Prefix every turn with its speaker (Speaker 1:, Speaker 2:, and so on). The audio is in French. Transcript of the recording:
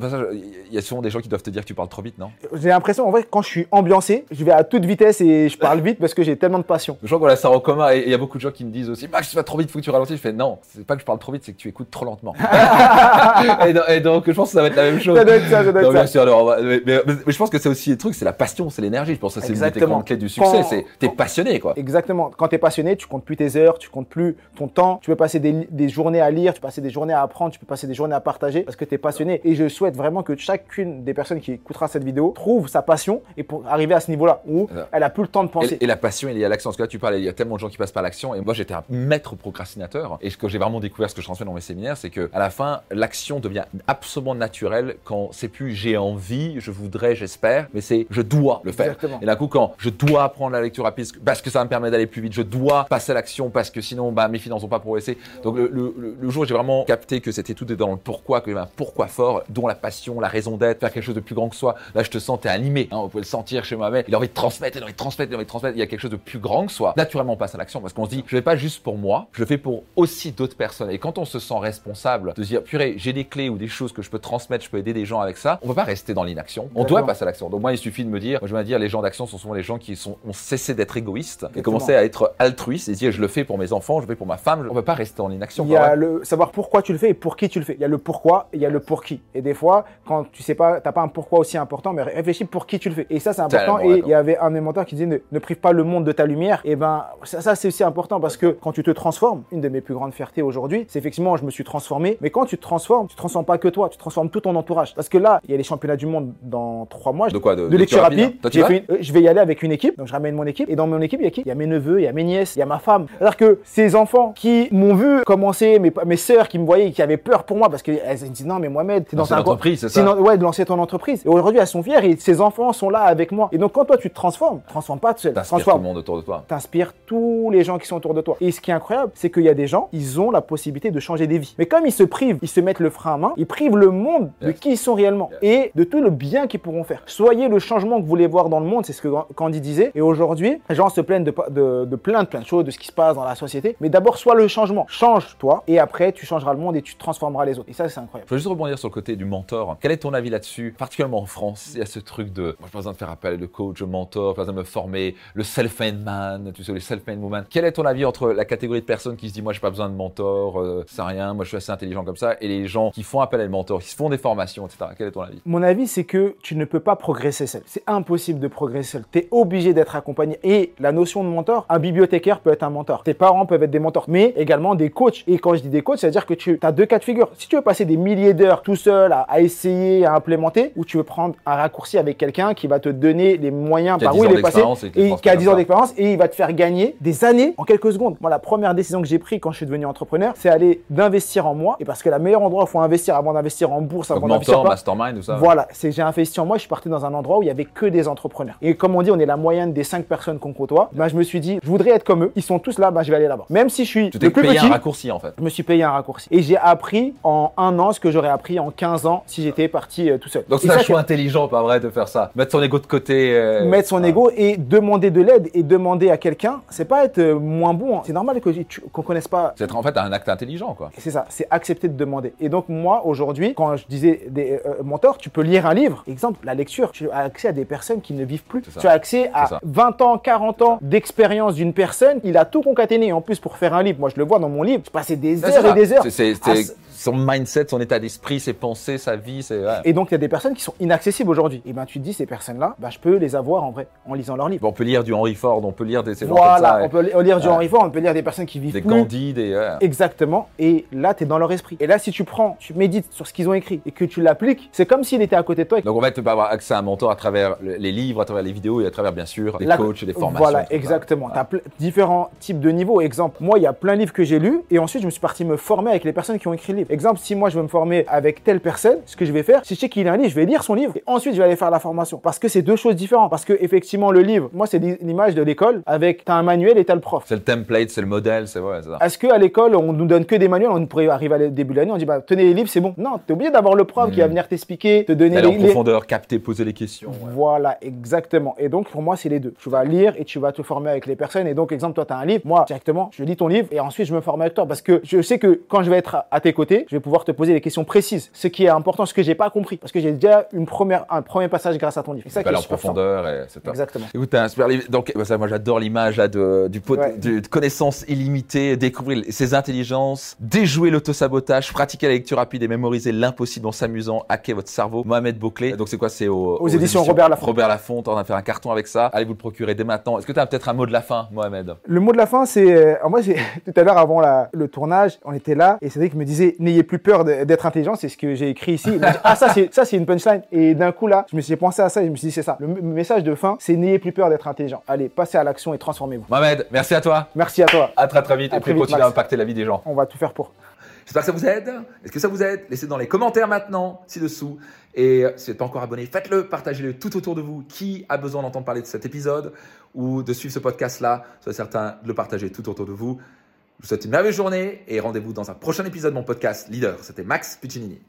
Speaker 1: Il y a souvent des gens qui doivent te dire que tu parles trop vite, non?
Speaker 2: J'ai l'impression, en vrai, quand je suis ambiancé, je vais à toute vitesse et je parle vite parce que j'ai tellement de passion.
Speaker 1: Je crois qu'on a ça en commun et il y a beaucoup de gens qui me disent aussi Max, tu vas trop vite, faut que tu ralentisses. Je fais non, c'est pas que je parle trop vite, c'est que tu écoutes trop lentement. et, donc, je pense que ça va être la même chose.
Speaker 2: Ça doit être ça, ça doit être
Speaker 1: ça. alors, mais, je pense que c'est aussi le truc, c'est la passion, c'est l'énergie. Je pense que c'est une des grandes clés du succès. C'est t'es passionné, quoi.
Speaker 2: Exactement. Quand t'es passionné, tu comptes plus tes heures, tu comptes plus ton temps. Tu peux passer des, des journées à lire, tu peux passer des journées à apprendre, tu peux passer des journées à partager parce que t'es passionné. Et je souhaite vraiment que chacune des personnes qui écoutera cette vidéo trouve sa passion et pour arriver à ce niveau-là où elle a plus le temps de penser.
Speaker 1: Et, la passion, il y a l'action. Parce que là, tu parles, il y a tellement de gens qui passent par l'action. Et moi, j'étais un maître procrastinateur. Et ce que j'ai vraiment découvert, ce que je transmets dans mes séminaires, c'est que à la fin, l'action devient absolument naturelle quand c'est plus j'ai envie, je voudrais, j'espère, mais c'est je dois le faire. Et d'un coup, quand je dois apprendre la lecture rapide parce que ça me permet d'aller plus vite, je dois passer à l'action parce que sinon, bah, mes finances n'ont pas progressé. Donc, le, le, jour où j'ai vraiment capté que c'était tout dans le pourquoi, que un pourquoi fort, dont la passion, la raison d'être, faire quelque chose de plus grand que soi. Là, je te sens, t'es animé. Hein, vous pouvez le sentir chez moi. Il a envie de transmettre, il a envie de transmettre, il a envie de transmettre. Il y a quelque chose de plus grand que soi. Naturellement, on passe à l'action parce qu'on se dit, je vais pas juste pour moi, je le fais pour aussi d'autres personnes. Et quand on se sent responsable de se dire, purée, j'ai des clés ou des choses que je peux transmettre, je peux aider des gens avec ça, on peut pas rester dans l'inaction. On doit passer à l'action. Donc moi, il suffit de me dire, moi, je vais dire, les gens d'action sont souvent les gens qui sont, ont cessé d'être égoïstes et commencé à être altruistes et dire, je le fais pour mes enfants, je le fais pour ma femme. On peut pas rester dans l'inaction.
Speaker 2: Il y a le savoir pourquoi tu le fais et pour qui tu le fais. Il y a le pourquoi et il y a le pour qui. Et des fois, quand tu sais pas, t'as pas un pourquoi aussi important, mais réfléchis pour qui tu le fais. Et ça, c'est important. Et il y avait un mentors qui disait ne, prive pas le monde de ta lumière. Et ben, ça, ça c'est aussi important parce que quand tu te transformes, une de mes plus grandes fiertés aujourd'hui, c'est effectivement, je me suis transformé. Mais quand tu te transformes, tu transformes pas que toi, tu transformes tout ton entourage. Parce que là, il y a les championnats du monde dans trois mois.
Speaker 1: De quoi
Speaker 2: De, lecture rapide. Euh, je vais y aller avec une équipe. Donc, je ramène mon équipe. Et dans mon équipe, il y a qui? Il y a mes neveux, il y a mes nièces, il y a ma femme. C'est-à-dire que ces enfants qui m'ont vu commencer, mes, mes sœurs qui me voyaient, qui avaient peur pour moi parce qu'elles me disent non, mais Mohamed,
Speaker 1: t'es dans un entreprise, c'est ça
Speaker 2: Ouais, de lancer ton entreprise. Et aujourd'hui, elles sont fières et ses enfants sont là avec moi. Et donc, quand toi, tu te transformes, transforme pas tout seul.
Speaker 1: T'inspires tout le monde autour de toi.
Speaker 2: T'inspires tous les gens qui sont autour de toi. Et ce qui est incroyable, c'est qu'il y a des gens, ils ont la possibilité de changer des vies. Mais comme ils se privent, ils se mettent le frein à main, ils privent le monde de qui ils sont réellement et de tout le bien qu'ils pourront faire. Soyez le changement que vous voulez voir dans le monde, c'est ce que Candy disait. Et aujourd'hui, les gens se plaignent de, de, de plein de plein de choses, de ce qui se passe dans la société. Mais d'abord, sois le changement. Change-toi et après, tu changeras le monde et tu transformeras les autres. Et ça, c'est incroyable.
Speaker 1: Je veux juste rebondir sur le côté du Quel est ton avis là-dessus Particulièrement en France, il y a ce truc de. Moi, je pas besoin de faire appel de coach, de mentor, pas besoin de me former, le self-made man, tu sais, le self-made woman. Quel est ton avis entre la catégorie de personnes qui se disent, moi, j'ai pas besoin de mentor, euh, c'est rien, moi, je suis assez intelligent comme ça, et les gens qui font appel à des mentors, qui se font des formations, etc. Quel est ton avis?
Speaker 2: Mon avis, c'est que tu ne peux pas progresser seul. C'est impossible de progresser seul. Tu es obligé d'être accompagné. Et la notion de mentor, un bibliothécaire peut être un mentor. Tes parents peuvent être des mentors, mais également des coachs. Et quand je dis des coachs, c'est-à-dire que tu as deux cas de figure. Si tu veux passer des milliers d'heures tout seul à, essayer, à implémenter, ou tu veux prendre un raccourci avec quelqu'un qui va te donner les moyens par où il est passé, et, qui a 10 ans d'expérience, et il va te faire gagner des années en quelques secondes. Moi, la première décision que j'ai prise quand je suis devenu entrepreneur, c'est aller d'investir en moi. Et parce que le meilleur endroit où il faut investir avant d'investir en bourse, avant
Speaker 1: d'investir mastermind ou ça.
Speaker 2: Voilà, c'est j'ai investi en moi. Je suis parti dans un endroit où il y avait que des entrepreneurs. Et comme on dit, on est la moyenne des 5 personnes qu'on côtoie. Ben, je me suis dit, je voudrais être comme eux. Ils sont tous là, ben, je vais aller là-bas. Même si je suis
Speaker 1: tu le plus payé un raccourci en fait.
Speaker 2: Je me suis payé un raccourci. Et j'ai appris en un an ce que j'aurais appris en 15 ans si j'étais parti euh, tout seul.
Speaker 1: Donc c'est un choix intelligent, pas vrai, de faire ça. Mettre son ego de côté.
Speaker 2: Euh, Mettre son ego et demander de l'aide et demander à quelqu'un, c'est pas être euh, moins bon. C'est normal que qu'on connaisse pas.
Speaker 1: C'est en fait un acte intelligent, quoi.
Speaker 2: C'est ça, c'est accepter de demander. Et donc moi aujourd'hui, quand je disais des mentors, tu peux lire un livre. Exemple, la lecture, tu as accès à des personnes qui ne vivent plus. Tu as accès à 20 ans, 40 ans d'expérience d'une personne. Il a tout concaténé. En plus, pour faire un livre, moi je le vois dans mon livre, je passais des heures et des heures.
Speaker 1: C'est son mindset, son état d'esprit, ses pensées, sa vie. c'est
Speaker 2: Et donc, il y a des personnes qui sont inaccessibles aujourd'hui. Et ben, tu te dis, ces personnes-là, bah, je peux les avoir en vrai, en lisant leurs livres.
Speaker 1: on peut lire du Henry Ford, on peut lire des.
Speaker 2: Voilà, on peut lire du Henry Ford, on peut lire des personnes qui vivent
Speaker 1: des
Speaker 2: plus.
Speaker 1: Gandhi, des.
Speaker 2: Exactement. Et là, tu es dans leur esprit. Et là, si tu prends, tu médites sur ce qu'ils ont écrit et que tu l'appliques, c'est comme s'il était à côté de toi.
Speaker 1: Donc, en fait, tu peux avoir accès à un mentor à travers les livres, à travers les vidéos et à travers, bien sûr, les coachs et les formations.
Speaker 2: Voilà, exactement. Tu as différents types de niveaux. Exemple, moi, il y a plein de livres que j'ai lus et ensuite, je me suis parti me former avec les personnes qui ont écrit le livre. Exemple, si moi, je veux me former avec telle personne, ce que je vais faire, si je sais qu'il a un livre, je vais lire son livre et ensuite je vais aller faire la formation. Parce que c'est deux choses différentes. Parce que effectivement, le livre, moi, c'est l'image de l'école avec t'as un manuel et t'as le prof.
Speaker 1: C'est le template, c'est le modèle, c'est vrai.
Speaker 2: Est-ce qu'à l'école, on nous donne que des manuels, on pourrait arriver à début de l'année, on dit bah tenez les livres, c'est bon. Non, t'es obligé d'avoir le prof qui va hmm. venir t'expliquer, te donner
Speaker 1: les, en profondeur, capter, poser les questions.
Speaker 2: Voilà, exactement. Et donc pour moi, c'est les deux. Tu vas lire et tu vas te former avec les personnes. Et donc, exemple, toi, tu as un livre, moi, directement, je lis ton livre et ensuite je me forme avec toi parce que je sais que quand je vais être à tes côtés, je vais pouvoir te poser des questions précises. Ce qui est important, ce que j'ai pas compris, parce que j'ai déjà une première, un premier passage grâce à ton livre. C'est ça qui est
Speaker 1: en profondeur et c'est top.
Speaker 2: Exactement.
Speaker 1: Écoute, t'as un super livre. Donc, bah, ça, moi, j'adore l'image là, de, du pot,
Speaker 2: Ouais.
Speaker 1: de, de connaissances illimitées, découvrir ses intelligences, déjouer l'autosabotage, pratiquer la lecture rapide et mémoriser l'impossible en s'amusant, hacker votre cerveau. Mohamed Bouclé. Donc, c'est quoi? C'est au-
Speaker 2: Aux éditions Robert Laffont.
Speaker 1: Robert Laffont, on va faire un carton avec ça. Allez vous le procurer dès maintenant. Est-ce que tu as peut-être un mot de la fin, Mohamed?
Speaker 2: Le mot de la fin, c'est. euh, alors moi, tout à l'heure avant la- le tournage, on était là et Cédric me disait N'ayez plus peur d'être intelligent. C'est ce que j'ai écrit ici. Ah, ça, c'est ça, c'est une punchline. Et d'un coup, là, je me suis pensé à ça et je me suis dit C'est ça. Le message de fin, c'est N'ayez plus peur d'être intelligent. Allez, passez à l'action et transformez-vous.
Speaker 1: Mohamed, merci à toi.
Speaker 2: Merci à toi.
Speaker 1: À très très vite
Speaker 2: À
Speaker 1: et puis continue à impacter la vie des gens.
Speaker 2: On va tout faire pour.
Speaker 1: J'espère que ça vous aide. Est-ce que ça vous aide? Laissez dans les commentaires maintenant, ci-dessous. Et si vous n'êtes pas encore abonné, faites-le, partagez-le tout autour de vous. Qui a besoin d'entendre parler de cet épisode ou de suivre ce podcast-là? Soyez certain de le partager tout autour de vous. Je vous souhaite une merveilleuse journée et rendez-vous dans un prochain épisode de mon podcast Leader. C'était Max Puccinini.